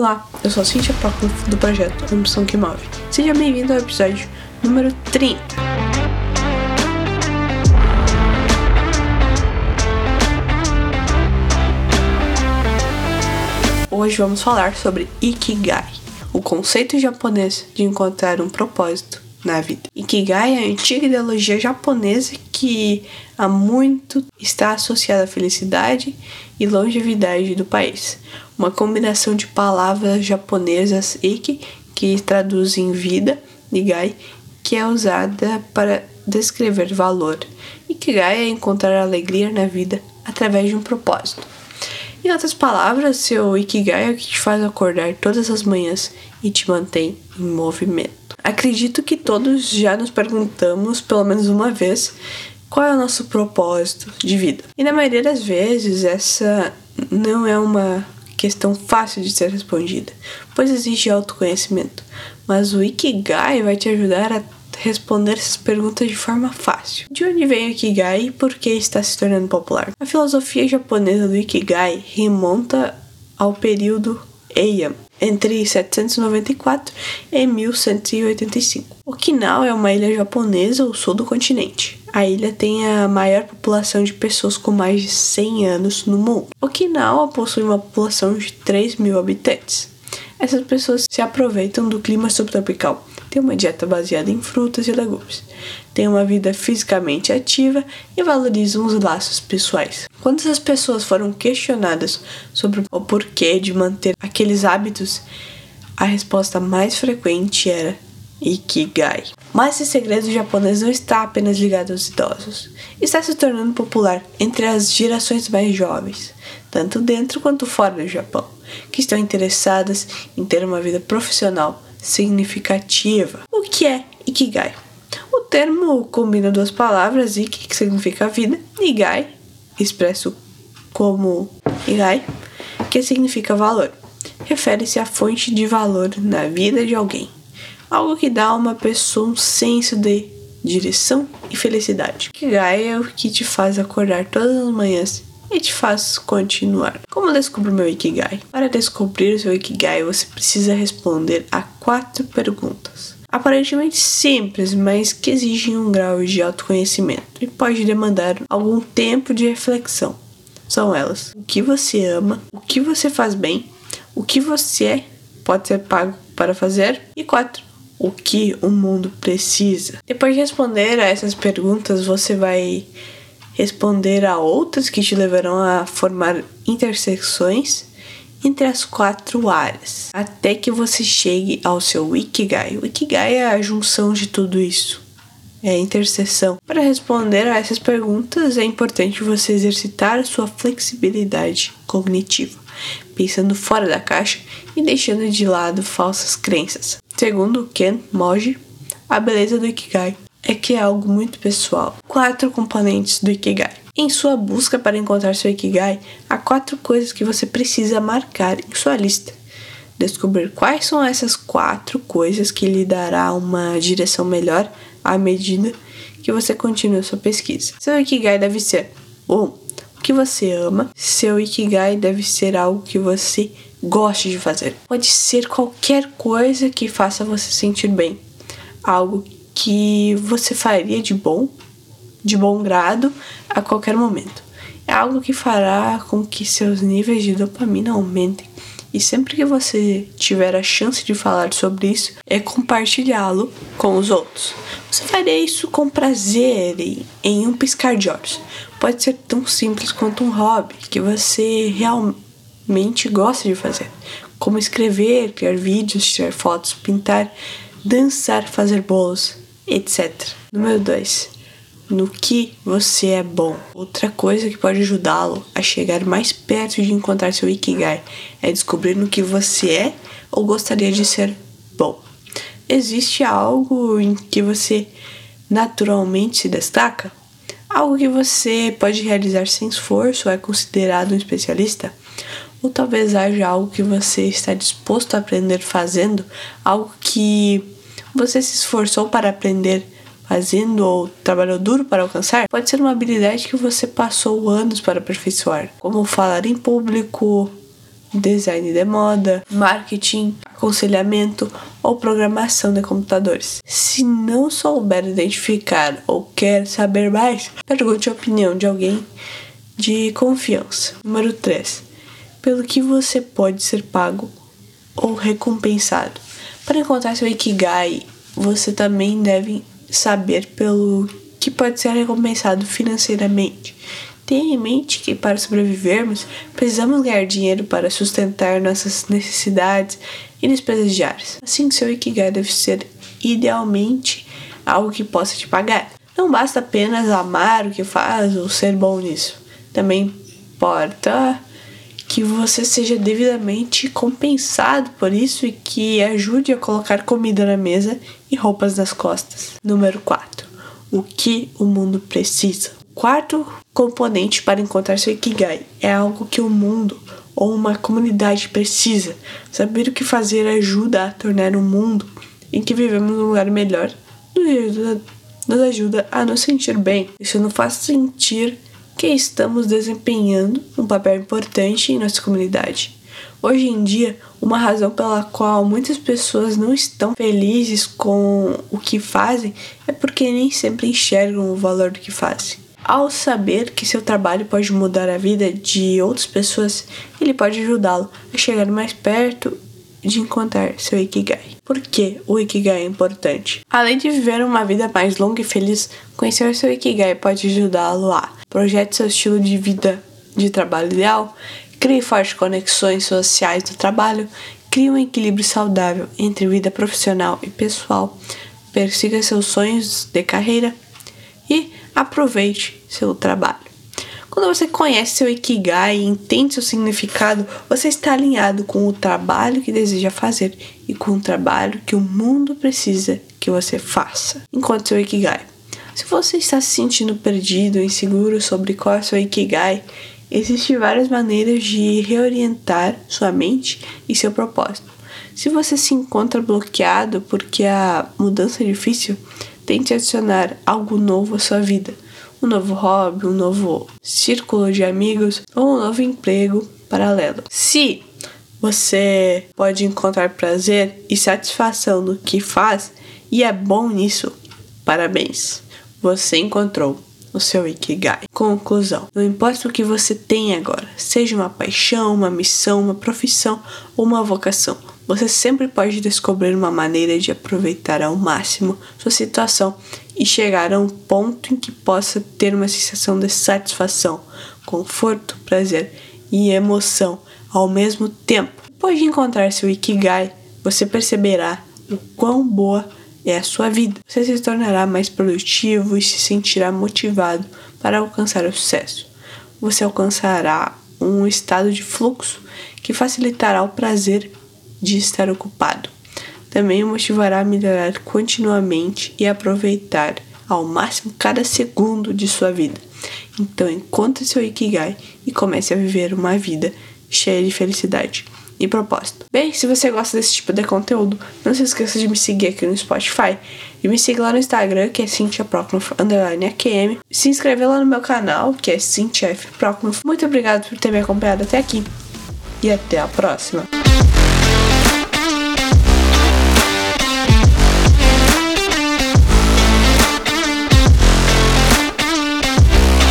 Olá, eu sou a Cintia Paco do projeto Ambição que Move. Seja bem-vindo ao episódio número 30. Hoje vamos falar sobre Ikigai, o conceito japonês de encontrar um propósito na vida. Ikigai é a antiga ideologia japonesa que há muito está associada à felicidade e longevidade do país. Uma combinação de palavras japonesas iki, que traduzem vida, e gai, que é usada para descrever valor. Ikigai é encontrar alegria na vida através de um propósito. Em outras palavras, seu Ikigai é o que te faz acordar todas as manhãs e te mantém em movimento. Acredito que todos já nos perguntamos, pelo menos uma vez, qual é o nosso propósito de vida. E na maioria das vezes, essa não é uma questão fácil de ser respondida, pois exige autoconhecimento. Mas o Ikigai vai te ajudar a responder essas perguntas de forma fácil. De onde vem o Ikigai e por que está se tornando popular? A filosofia japonesa do Ikigai remonta ao período Heian, entre 794 e 1185. Okinawa é uma ilha japonesa ao sul do continente. A ilha tem a maior população de pessoas com mais de 100 anos no mundo. Okinawa possui uma população de 3 mil habitantes. Essas pessoas se aproveitam do clima subtropical, têm uma dieta baseada em frutas e legumes, têm uma vida fisicamente ativa e valorizam os laços pessoais. Quando essas pessoas foram questionadas sobre o porquê de manter aqueles hábitos, a resposta mais frequente era Ikigai. Mas esse segredo japonês não está apenas ligado aos idosos. Está se tornando popular entre as gerações mais jovens, tanto dentro quanto fora do Japão, que estão interessadas em ter uma vida profissional significativa. O que é Ikigai? Termo combina duas palavras, Iki, que significa vida, e Gai, expresso como Igai, que significa valor. Refere-se à fonte de valor na vida de alguém algo que dá a uma pessoa um senso de direção e felicidade. Ikigai é o que te faz acordar todas as manhãs e te faz continuar. Como descubro meu Ikigai? Para descobrir o seu Ikigai, você precisa responder a quatro perguntas. Aparentemente simples, mas que exigem um grau de autoconhecimento e pode demandar algum tempo de reflexão. São elas: o que você ama, o que você faz bem, o que você é, pode ser pago para fazer, e quatro, o que o mundo precisa. Depois de responder a essas perguntas, você vai responder a outras que te levarão a formar intersecções entre as quatro áreas, até que você chegue ao seu Ikigai. O Ikigai é a junção de tudo isso, é a interseção. Para responder a essas perguntas, é importante você exercitar sua flexibilidade cognitiva, pensando fora da caixa e deixando de lado falsas crenças. Segundo Ken Moji, a beleza do Ikigai é que é algo muito pessoal. Quatro componentes do Ikigai. Em sua busca para encontrar seu Ikigai, há quatro coisas que você precisa marcar em sua lista. Descobrir quais são essas quatro coisas que lhe dará uma direção melhor à medida que você continua sua pesquisa. Seu Ikigai deve ser 1. Um, o que você ama. Seu Ikigai deve ser algo que você goste de fazer. Pode ser qualquer coisa que faça você sentir bem. Algo você faria de bom, de bom grado, a qualquer momento. É algo que fará com que seus níveis de dopamina aumentem. E sempre que você tiver a chance de falar sobre isso, é compartilhá-lo com os outros. Você faria isso com prazer e em um piscar de olhos. Pode ser tão simples quanto um hobby que você realmente mente gosta de fazer, como escrever, criar vídeos, tirar fotos, pintar, dançar, fazer bolos, etc. Número 2. No que você é bom. Outra coisa que pode ajudá-lo a chegar mais perto de encontrar seu Ikigai é descobrir no que você é ou gostaria de ser bom. Existe algo em que você naturalmente se destaca? Algo que você pode realizar sem esforço é considerado um especialista? Ou talvez haja algo que você está disposto a aprender fazendo, algo que você se esforçou para aprender fazendo ou trabalhou duro para alcançar, pode ser uma habilidade que você passou anos para aperfeiçoar, como falar em público, design de moda, marketing, aconselhamento ou programação de computadores. Se não souber identificar ou quer saber mais, pergunte a opinião de alguém de confiança. Número 3. Pelo que você pode ser pago ou recompensado. Para encontrar seu Ikigai, você também deve saber pelo que pode ser recompensado financeiramente. Tenha em mente que para sobrevivermos, precisamos ganhar dinheiro para sustentar nossas necessidades e despesas diárias. Assim, seu Ikigai deve ser idealmente algo que possa te pagar. Não basta apenas amar o que faz ou ser bom nisso. Também importa que você seja devidamente compensado por isso e que ajude a colocar comida na mesa e roupas nas costas. Número 4. O que o mundo precisa. Quarto componente para encontrar seu Ikigai é algo que o mundo ou uma comunidade precisa. Saber o que fazer ajuda a tornar o mundo em que vivemos um lugar melhor, nos ajuda, nos ajuda a nos sentir bem. Isso nos faz sentir que estamos desempenhando um papel importante em nossa comunidade. Hoje em dia, uma razão pela qual muitas pessoas não estão felizes com o que fazem é porque nem sempre enxergam o valor do que fazem. Ao saber que seu trabalho pode mudar a vida de outras pessoas, ele pode ajudá-lo a chegar mais perto de encontrar seu Ikigai. Por que o Ikigai é importante? Além de viver uma vida mais longa e feliz, conhecer seu Ikigai pode ajudá-lo a projete seu estilo de vida de trabalho ideal, crie fortes conexões sociais no trabalho, crie um equilíbrio saudável entre vida profissional e pessoal, persiga seus sonhos de carreira e aproveite seu trabalho. Quando você conhece seu Ikigai e entende seu significado, você está alinhado com o trabalho que deseja fazer e com o trabalho que o mundo precisa que você faça. Enquanto seu Ikigai. Se você está se sentindo perdido, inseguro sobre qual é seu Ikigai, existem várias maneiras de reorientar sua mente e seu propósito. Se você se encontra bloqueado porque a mudança é difícil, tente adicionar algo novo à sua vida. Um novo hobby, um novo círculo de amigos ou um novo emprego paralelo. Se você pode encontrar prazer e satisfação no que faz e é bom nisso, parabéns! Você encontrou o seu Ikigai. Conclusão: não importa o que você tem agora, seja uma paixão, uma missão, uma profissão ou uma vocação, você sempre pode descobrir uma maneira de aproveitar ao máximo sua situação e chegar a um ponto em que possa ter uma sensação de satisfação, conforto, prazer e emoção ao mesmo tempo. Depois de encontrar seu Ikigai, você perceberá o quão boa é a sua vida. Você se tornará mais produtivo e se sentirá motivado para alcançar o sucesso. Você alcançará um estado de fluxo que facilitará o prazer de estar ocupado. Também o motivará a melhorar continuamente e aproveitar ao máximo cada segundo de sua vida. Então, encontre seu Ikigai e comece a viver uma vida cheia de felicidade e propósito. Bem, se você gosta desse tipo de conteúdo, não se esqueça de me seguir aqui no Spotify e me siga lá no Instagram, que é Cintia. Se inscrever lá no meu canal, que é Cintia F. Muito obrigado por ter me acompanhado até aqui e até a próxima.